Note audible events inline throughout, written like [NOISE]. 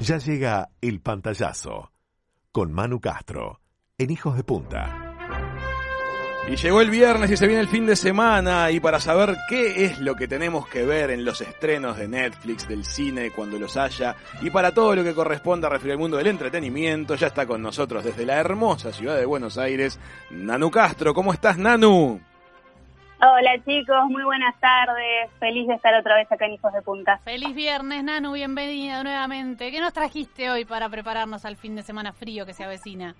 Ya llega el pantallazo con Manu Castro en Hijos de Punta. Y llegó el viernes y se viene el fin de semana y para saber qué es lo que tenemos que ver en los estrenos de Netflix, del cine, cuando los haya, y para todo lo que corresponda referir al mundo del entretenimiento, ya está con nosotros desde la hermosa ciudad de Buenos Aires, Nanu Castro. ¿Cómo estás, Nanu? Hola chicos, muy buenas tardes. Feliz de estar otra vez acá en Hijos de Punta. Feliz viernes, Nanu, bienvenida nuevamente. ¿Qué nos trajiste hoy para prepararnos al fin de semana frío que se avecina?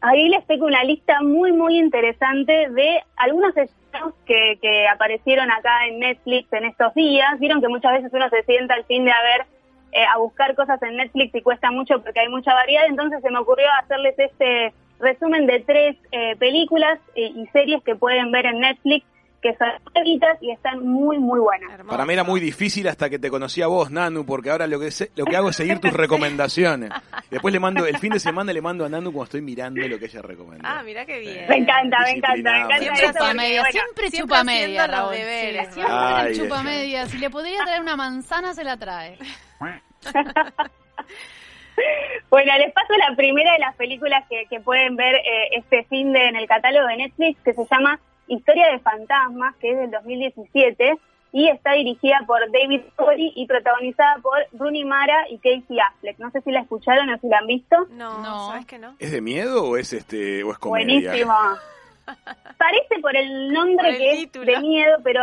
Ahí les tengo una lista muy, muy interesante de algunos estrenos que, que aparecieron acá en Netflix en estos días. Vieron que muchas veces uno se sienta al fin de haber eh, a buscar cosas en Netflix y cuesta mucho porque hay mucha variedad. Entonces se me ocurrió hacerles este resumen de tres eh, películas eh, y series que pueden ver en Netflix que son larguitas y están muy, muy buenas. Para mí era muy difícil hasta que te conocí a vos, Nanu, porque ahora lo que, se- lo que hago es seguir tus [LAUGHS] recomendaciones. Después le mando, el fin de semana le mando a Nanu cuando estoy mirando lo que ella recomendó. Ah, mira qué bien. Me encanta, me encanta, me encanta Siempre eso chupa media, bueno, siempre, siempre chupa media, Raúl. deberes, Sí, siempre Ay, chupa media. Si le podría traer una manzana, se la trae. [LAUGHS] [LAUGHS] Bueno, les paso la primera de las películas que, que pueden ver eh, este fin de en el catálogo de Netflix, que se llama Historia de Fantasmas, que es del 2017 y está dirigida por David Cody y protagonizada por Rooney Mara y Casey Affleck. No sé si la escucharon o si la han visto. No, No. ¿sabes que no? ¿Es de miedo o es este o es comedia? Buenísimo. [LAUGHS] Parece por el nombre Por el que título. es de miedo, pero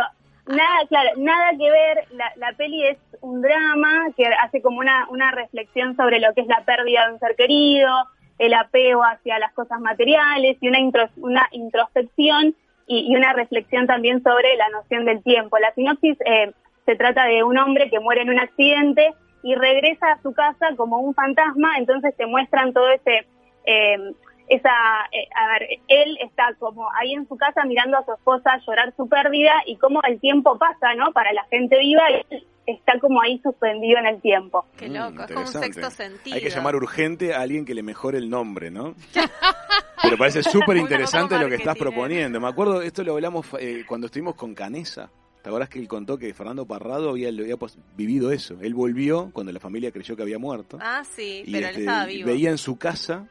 nada, claro, nada que ver. La, peli es un drama que hace como una, una reflexión sobre lo que es la pérdida de un ser querido, el apego hacia las cosas materiales y una, intro- una introspección y, y una reflexión también sobre la noción del tiempo. La sinopsis eh, se trata de un hombre que muere en un accidente y regresa a su casa como un fantasma, entonces te muestran todo ese... eh, esa, eh, a ver, él está como ahí en su casa mirando a su esposa llorar su pérdida y cómo el tiempo pasa, ¿no? Para la gente viva y él está como ahí suspendido en el tiempo. Qué Mm, loco, es como un interesante. sexto sentido. Hay que llamar urgente a alguien que le mejore el nombre, ¿no? [LAUGHS] Pero parece súper interesante lo que estás ¿eh? proponiendo. Me acuerdo, esto lo hablamos eh, cuando estuvimos con Canesa. ¿Te acordás que él contó que Fernando Parrado había, lo había pos- vivido eso? Él volvió cuando la familia creyó que había muerto. Ah, sí, y pero este, él estaba y vivo. veía en su casa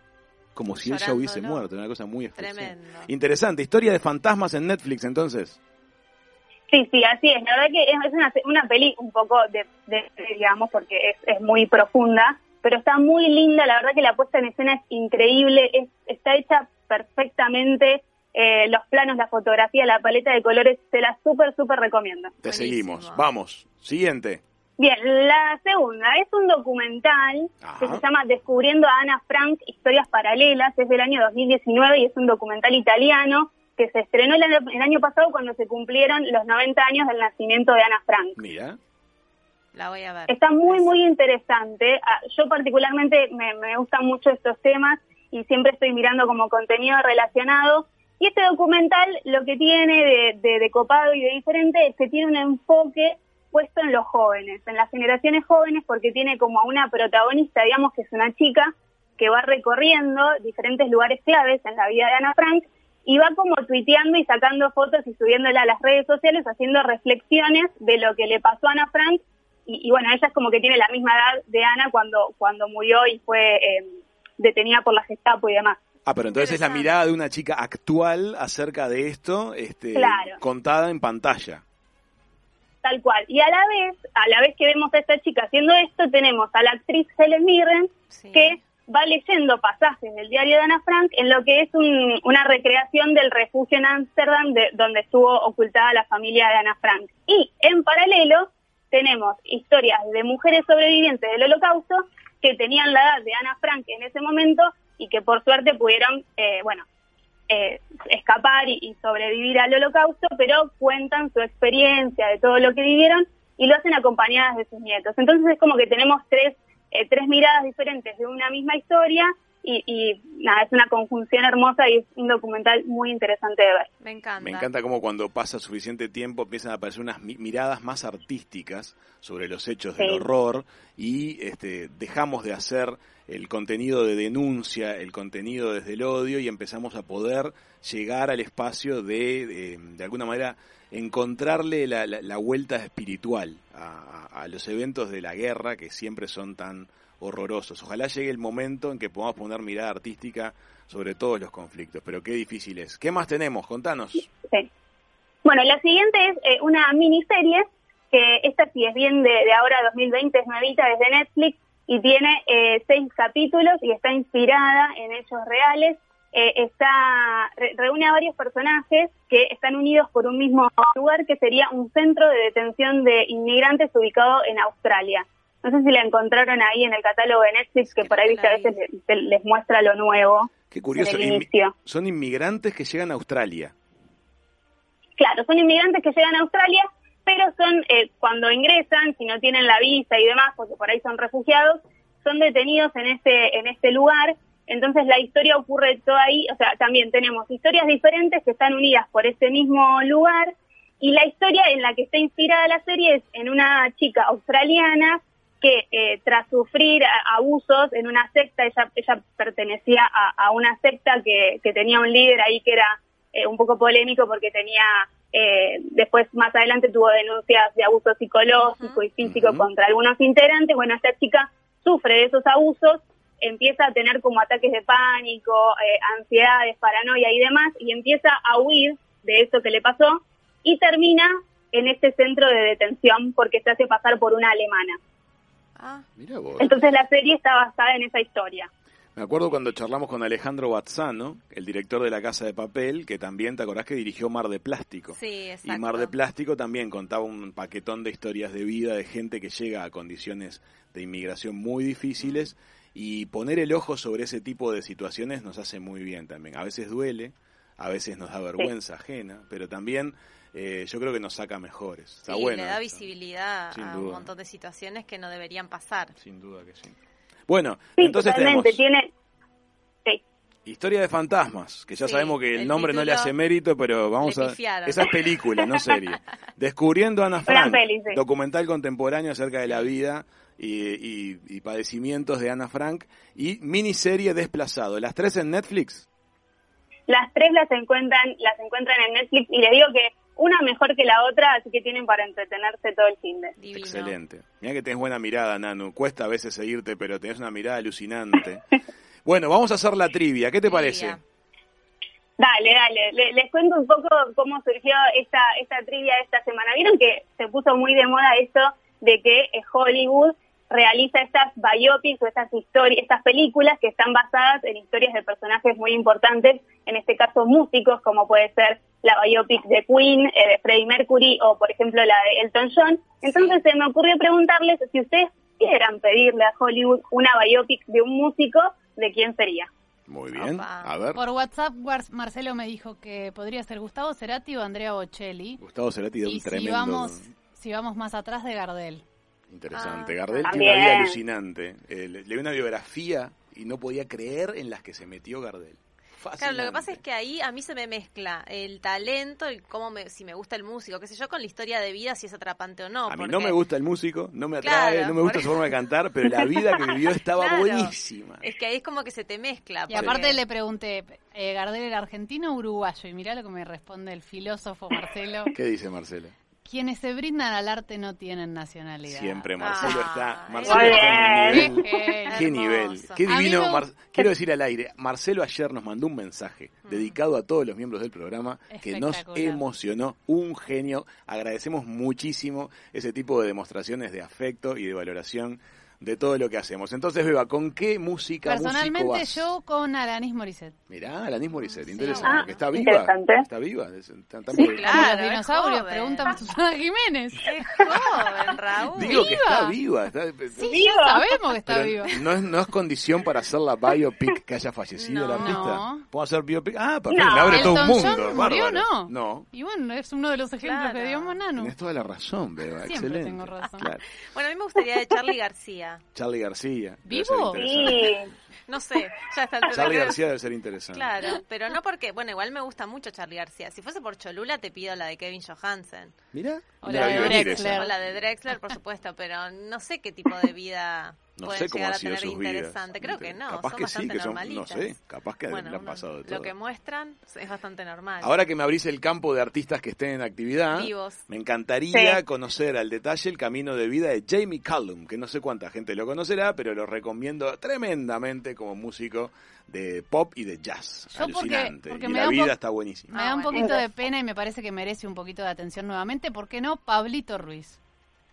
como si él ya hubiese muerto. Una cosa muy especial. Tremendo. Interesante. Historia de fantasmas en Netflix, entonces. Sí, sí, así es. La verdad que es, una, una peli un poco de, de- digamos, porque es, es muy profunda, pero está muy linda. La verdad que la puesta en escena es increíble, es, está hecha perfectamente. eh, los planos, la fotografía, la paleta de colores, se la súper, súper recomiendo. Te Buenísimo. seguimos. Vamos. Siguiente. Bien, la segunda es un documental que se llama Descubriendo a Ana Frank, Historias Paralelas, es del año 2019 y es un documental italiano que se estrenó el año, el año pasado cuando se cumplieron los 90 años del nacimiento de Ana Frank. Mira. La voy a ver. Está muy, muy interesante. Ah, Yo particularmente me, me gustan mucho estos temas y siempre estoy mirando como contenido relacionado. Y este documental lo que tiene de, de, de copado y de diferente es que tiene un enfoque puesto en los jóvenes, en las generaciones jóvenes, porque tiene como a una protagonista, digamos que es una chica que va recorriendo diferentes lugares claves en la vida de Ana Frank y va como tuiteando y sacando fotos y subiéndola a las redes sociales, haciendo reflexiones de lo que le pasó a Ana Frank y, y bueno, ella es como que tiene la misma edad de Ana cuando, cuando murió y fue eh, detenida por la Gestapo y demás. Ah, pero entonces es la mirada de una chica actual acerca de esto, este, Claro. contada en pantalla. Tal cual. Y a la vez, a la vez que vemos a esta chica haciendo esto, tenemos a la actriz Helen Mirren Sí. que va leyendo pasajes del diario de Ana Frank en lo que es un- una recreación del refugio en Ámsterdam de- donde estuvo ocultada la familia de Ana Frank. Y en paralelo tenemos historias de mujeres sobrevivientes del holocausto que tenían la edad de Ana Frank en ese momento y que por suerte pudieron, eh, bueno, eh, escapar y, sobrevivir al holocausto, pero cuentan su experiencia de todo lo que vivieron y lo hacen acompañadas de sus nietos. Entonces es como que tenemos tres, eh, tres miradas diferentes de una misma historia y, y nada, es una conjunción hermosa y es un documental muy interesante de ver. Me encanta. Me encanta cómo cuando pasa suficiente tiempo empiezan a aparecer unas mi- miradas más artísticas sobre los hechos del horror y este, dejamos de hacer el contenido de denuncia, el contenido desde el odio y empezamos a poder llegar al espacio de, de, de alguna manera, encontrarle la, la- la vuelta espiritual a, a- a los eventos de la guerra que siempre son tan horrorosos. Ojalá llegue el momento en que podamos poner mirada artística sobre todos los conflictos, pero qué difícil es. ¿Qué más tenemos? Contanos. Sí. Bueno, la siguiente es eh, una miniserie que esta sí es bien de, de ahora 2020, es nuevita desde Netflix y tiene eh, seis capítulos y está inspirada en hechos reales. Eh, está re- reúne a varios personajes que están unidos por un mismo lugar que sería un centro de detención de inmigrantes ubicado en Australia. No sé si la encontraron ahí en el catálogo de Netflix, que por ahí viste, a veces les, les muestra lo nuevo. Qué curioso. Inmi- son inmigrantes que llegan a Australia. Claro, son inmigrantes que llegan a Australia, pero son, eh, cuando ingresan, si no tienen la visa y demás, porque por ahí son refugiados, son detenidos en este, en este lugar. Entonces la historia ocurre toda ahí, o sea, también tenemos historias diferentes que están unidas por este mismo lugar. Y la historia en la que está inspirada la serie es en una chica australiana que eh, tras sufrir a- abusos en una secta, ella, ella pertenecía a, a una secta que, que tenía un líder ahí que era eh, un poco polémico porque tenía, eh, después más adelante tuvo denuncias de abuso psicológico y físico contra algunos integrantes. Bueno, esta chica sufre de esos abusos, empieza a tener como ataques de pánico, eh, ansiedades, paranoia y demás, y empieza a huir de eso que le pasó y termina en este centro de detención porque se hace pasar por una alemana. Ah, vos. Entonces la serie está basada en esa historia. Me acuerdo cuando charlamos con Alejandro Bazzano, el director de La Casa de Papel, que también, ¿te acordás que dirigió Mar de Plástico? sí, exacto. Y Mar de Plástico también contaba un paquetón de historias de vida de gente que llega a condiciones de inmigración muy difíciles y poner el ojo sobre ese tipo de situaciones nos hace muy bien también. A veces duele, a veces nos da vergüenza ajena, pero también eh, yo creo que nos saca mejores. Está Sí, bueno. le da esto. visibilidad Sin a duda. un montón de situaciones que no deberían pasar. Sin duda que sí. Bueno, Sí, entonces totalmente. tenemos Tiene, sí. Historia de fantasmas, que ya Sí, sabemos que el, el nombre no le hace mérito, pero vamos a... Esa es película, no serie. [LAUGHS] Descubriendo a Ana Frank, peli, sí. documental contemporáneo acerca de la vida y, y- y padecimientos de Ana Frank, y miniserie Desplazado. ¿Las tres en Netflix? Las tres las encuentran, las encuentran en Netflix y les digo que una mejor que la otra, así que tienen para entretenerse todo el fin de. Divino. Excelente. Mira que tenés buena mirada, Nanu. Cuesta a veces seguirte, pero tenés una mirada alucinante. [LAUGHS] bueno, vamos a hacer la trivia. ¿Qué te parece? Trivia. Dale, dale. Le- les cuento un poco cómo surgió esta, esta trivia esta semana. Vieron que se puso muy de moda esto de que Hollywood realiza estas biopics o estas historias, estas películas que están basadas en historias de personajes muy importantes, en este caso músicos, como puede ser la biopic de Queen, eh, de Freddie Mercury o por ejemplo la de Elton John. Entonces se me ocurrió preguntarles si ustedes quieran pedirle a Hollywood una biopic de un músico, ¿de quién sería? Muy bien. Opa. A ver. Por WhatsApp, Marcelo me dijo que podría ser Gustavo Cerati o Andrea Bocelli. Gustavo Cerati da Y un si tremendo... vamos, si vamos más atrás de Gardel. Interesante. Ah, Gardel también. tiene una vida alucinante. Eh, le- leí una biografía y no podía creer en las que se metió Gardel. Claro, lo que pasa es que ahí a mí se me mezcla el talento y cómo me, si me gusta el músico, qué sé yo, con la historia de vida, si es atrapante o no. A mí porque- no me gusta el músico, no me atrae, Claro, no me gusta por su forma de cantar, pero la vida que vivió estaba [LAUGHS] Claro. buenísima. Es que ahí es como que se te mezcla. Y porque- aparte le pregunté, eh, ¿Gardel era argentino o uruguayo? Y mirá lo que me responde el filósofo Marcelo. ¿Qué dice Marcelo? Quienes se brindan al arte no tienen nacionalidad. Siempre Marcelo Ah, está. muy Marcelo está en un nivel. Qué nivel, qué divino. me Mar- gu- Quiero decir al aire, Marcelo ayer nos mandó un mensaje dedicado a todos los miembros del programa que nos emocionó, un genio. Agradecemos muchísimo ese tipo de demostraciones de afecto y de valoración de todo lo que hacemos. Entonces, Beba, ¿con qué música Personalmente vas? yo con Alanis Morissette. Mirá, Alanis Morissette, Sí. interesante. Ah, que está viva. interesante. Está viva. es- está- está Sí, muy- claro. Dinosaurios, pregúntame a Susana Jiménez. [LAUGHS] Es joven, Raúl. Digo que está viva. viva. está- Sí, Viva. sabemos que está Pero viva. no es, no es condición para hacer la biopic que haya fallecido No. el artista. No. ¿Puedo hacer biopic? Ah, perfecto, No. abre todo un Elton mundo. Murió, no. No, Y bueno, es uno de los ejemplos Claro. que dio Manano. tenés toda la razón, Beba. Siempre Excelente. tengo razón. Claro. Bueno, a mí me gustaría de Charlie García. Charlie García. ¿Vivo? Sí, No sé, ya está el Charlie García debe ser interesante. Claro, pero no porque, bueno, igual me gusta mucho Charlie García. Si fuese por Cholula, te pido la de Kevin Johansen. Mira, O no la la de Drexler. esa. O la de Drexler, por supuesto, pero no sé qué tipo de vida No sé cómo llegar han a sido tener sus vidas. interesante. Creo que no, Capaz son que sí, que son, no sé, capaz que Bueno, le han pasado de todo. lo que muestran es bastante normal. Ahora que me abrís el campo de artistas que estén en actividad, Vivos. me encantaría Sí. conocer al detalle el camino de vida de Jamie Cullum, que no sé cuánta gente lo conocerá, pero lo recomiendo tremendamente como músico de pop y de jazz. Yo Alucinante. porque y me la da un vida está buenísima. Me da un Ah, poquito de pena y me parece que merece un poquito de atención nuevamente. ¿Por qué no? Pablito Ruiz.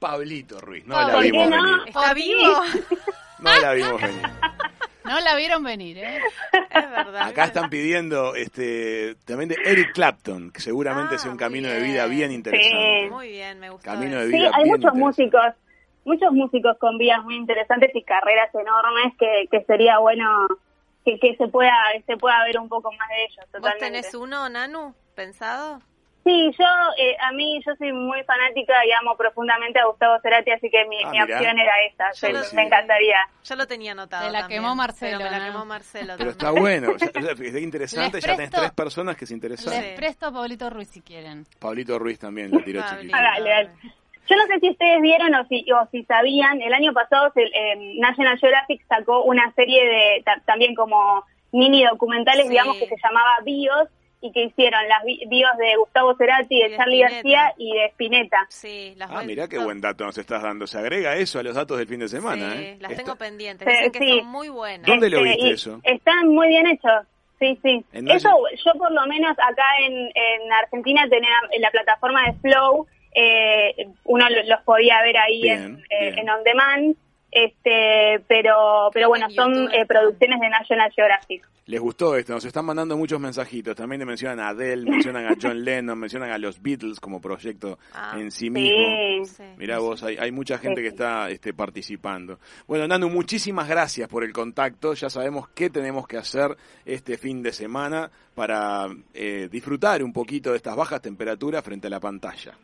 Pablito Ruiz, no ¿Por la vimos no? venir. ¿Está ¿Por vivo? [LAUGHS] No la vimos venir. No la vieron venir, ¿eh? es verdad. Acá están pidiendo este también de Eric Clapton, que seguramente Ah, sea un camino de vida bien interesante. Sí. Muy bien, me gustó. Camino de eso. Sí, vida hay bien muchos músicos, muchos músicos con vidas muy interesantes y carreras enormes que, que sería bueno que, que se pueda se pueda ver un poco más de ellos. ¿Vos Totalmente. tenés uno, Nanu, pensado? Sí, yo eh, a mí yo soy muy fanática y amo profundamente a Gustavo Cerati, así que mi, Ah, mi opción era esa. Yo Sí, lo me encantaría. Yo lo tenía anotado Te la también, quemó Marcelo, Pero me la quemó Marcelo Pero está bueno, [LAUGHS] es interesante, ya tenés tres personas que se interesan. Les presto a Pablito Ruiz si quieren. Pablito Ruiz también la tiró dale. Yo no sé si ustedes vieron o si, o si sabían, el año pasado se- eh, National Geographic sacó una serie de ta- también como mini documentales, Sí. digamos, que se llamaba Bios y que hicieron las bi- bios de Gustavo Cerati, de de Charlie Spinetta. García y de Spinetta. Sí, las Ah, mirá qué buen dato nos estás dando. Se agrega eso a los datos del fin de semana, sí, ¿eh? las tengo pendientes. Sí, Dicen que sí. son muy buenas. ¿Dónde lo Este, viste eso? Están muy bien hechos. Sí, sí. Eso, yo por lo menos acá en, en Argentina tenía en la plataforma de Flow, eh, uno lo- los podía ver ahí Bien, en, eh, bien. en On Demand, este, pero, pero bueno, son eh, producciones de National Geographic. Les gustó esto, nos están mandando muchos mensajitos. También le mencionan a Adele, [LAUGHS] mencionan a John Lennon, mencionan a los Beatles como proyecto Ah, en sí mismo. Sí. Sí. Mirá vos, hay, hay mucha gente Sí, que está este, participando. Bueno, Nanu, muchísimas gracias por el contacto. Ya sabemos qué tenemos que hacer este fin de semana para eh, disfrutar un poquito de estas bajas temperaturas frente a la pantalla.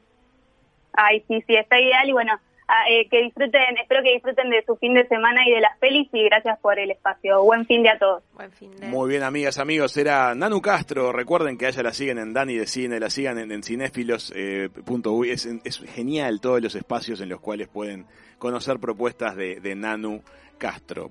Ay, sí, sí, está ideal y bueno, eh, que disfruten, espero que disfruten de su fin de semana y de las pelis y gracias por el espacio. Buen fin de a todos. Buen fin de... Muy bien, amigas, amigos. Era Nanu Castro. Recuerden que a ella la siguen en Dani de Cine, la sigan en, en cinéfilos.uy. es, es genial todos los espacios en los cuales pueden conocer propuestas de, de Nanu Castro.